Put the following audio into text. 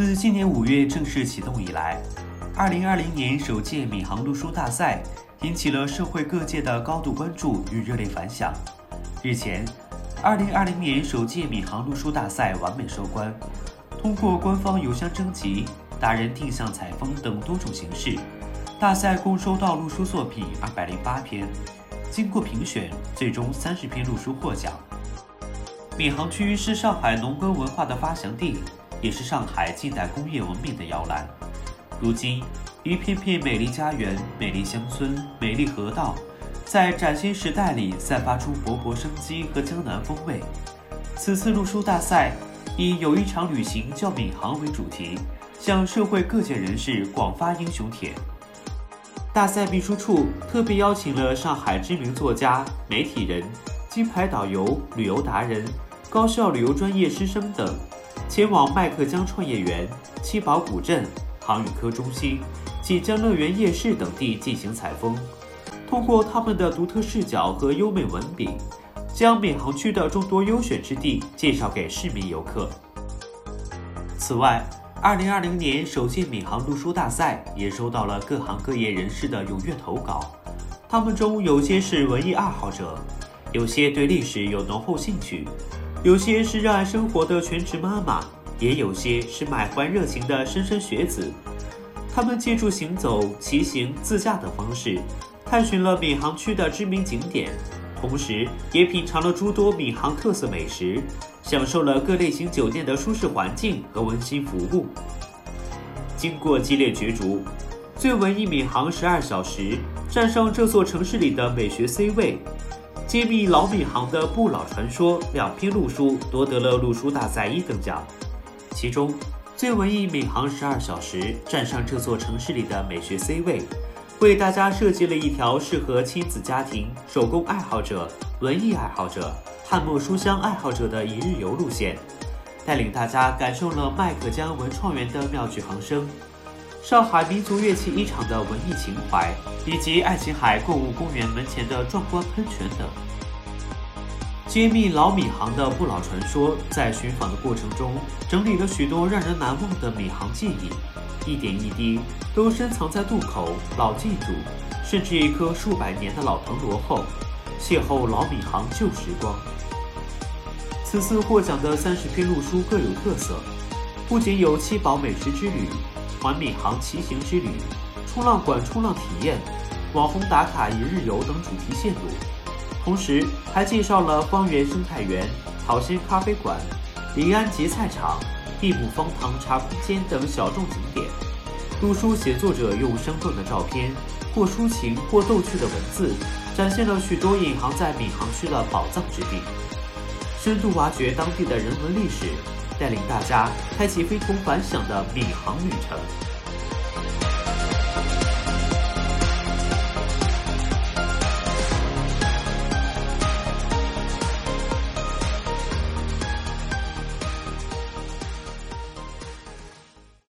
自今年五月正式启动以来，二零二零年首届闵行路书大赛引起了社会各界的高度关注与热烈反响。日前，二零二零年首届闵行路书大赛完美收官，通过官方邮箱征集、达人定向采风等多种形式，大赛共收到路书作品二百零八篇。经过评选，最终三十篇路书获奖。闵行区是上海农耕文化的发祥地。也是上海近代工业文明的摇篮。如今，一片片美丽家园、美丽乡村、美丽河道，在崭新时代里散发出勃勃生机和江南风味。此次路书大赛以“有一场旅行叫闵行”为主题，向社会各界人士广发英雄帖。大赛秘书处特别邀请了上海知名作家、媒体人、金牌导游、旅游达人、高校旅游专业师生等。前往麦克江创业园、七宝古镇、航宇科中心锦江乐园夜市等地进行采风，通过他们的独特视角和优美文笔，将闵行区的众多优选之地介绍给市民游客。此外，2020年首届闵行读书大赛也收到了各行各业人士的踊跃投稿，他们中有些是文艺爱好者，有些对历史有浓厚兴趣。有些是热爱生活的全职妈妈，也有些是满怀热情的莘莘学子。他们借助行走、骑行、自驾等方式，探寻了闵行区的知名景点，同时也品尝了诸多闵行特色美食，享受了各类型酒店的舒适环境和温馨服务。经过激烈角逐，最文艺闵行十二小时站上这座城市里的美学 C 位。揭秘老闵行的不老传说两篇路书夺得了路书大赛一等奖，其中最文艺闵行十二小时站上这座城市里的美学 C 位，为大家设计了一条适合亲子家庭、手工爱好者、文艺爱好者、汉墨书香爱好者的一日游路线，带领大家感受了麦克江文创园的妙趣横生。上海民族乐器一厂的文艺情怀，以及爱琴海购物公园门前的壮观喷泉等，揭秘老闵行的不老传说。在寻访的过程中，整理了许多让人难忘的闵行记忆，一点一滴都深藏在渡口、老建筑，甚至一棵数百年的老藤萝后，邂逅老闵行旧时光。此次获奖的三十篇路书各有特色，不仅有七宝美食之旅。环闵行骑行之旅、冲浪馆冲浪体验、网红打卡一日游等主题线路，同时还介绍了方圆生态园、草仙咖啡馆、临安结菜场、地亩方糖茶空间等小众景点。读书写作者用生动的照片，或抒情或逗趣的文字，展现了许多隐藏在闵行区的宝藏之地，深度挖掘当地的人文历史。带领大家开启非同凡响的领航旅程。